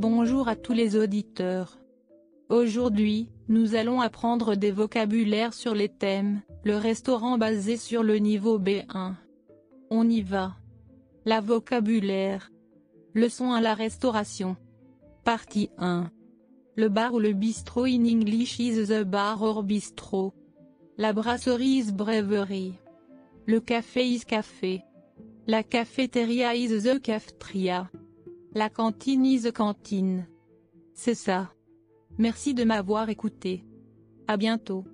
bonjour à tous les auditeurs. Aujourd'hui, nous allons apprendre des vocabulaires sur les thèmes, le restaurant basé sur le niveau B1. On y va. La vocabulaire. Leçon à la restauration. Partie 1. Le bar ou le bistrot in English is the bar or bistro. La brasserie is brewery. Le café is café. La cafétéria is the cafetria. La cantine is cantine. C'est ça. Merci de m'avoir écouté. À bientôt.